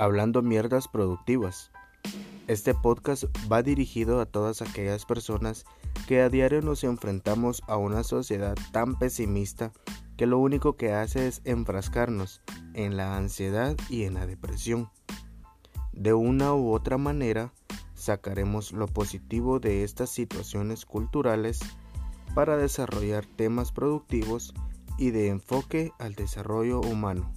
Hablando Mierdas Productivas. Este podcast va dirigido a todas aquellas personas que a diario nos enfrentamos a una sociedad tan pesimista que lo único que hace es enfrascarnos en la ansiedad y en la depresión. De una u otra manera, sacaremos lo positivo de estas situaciones culturales para desarrollar temas productivos y de enfoque al desarrollo humano.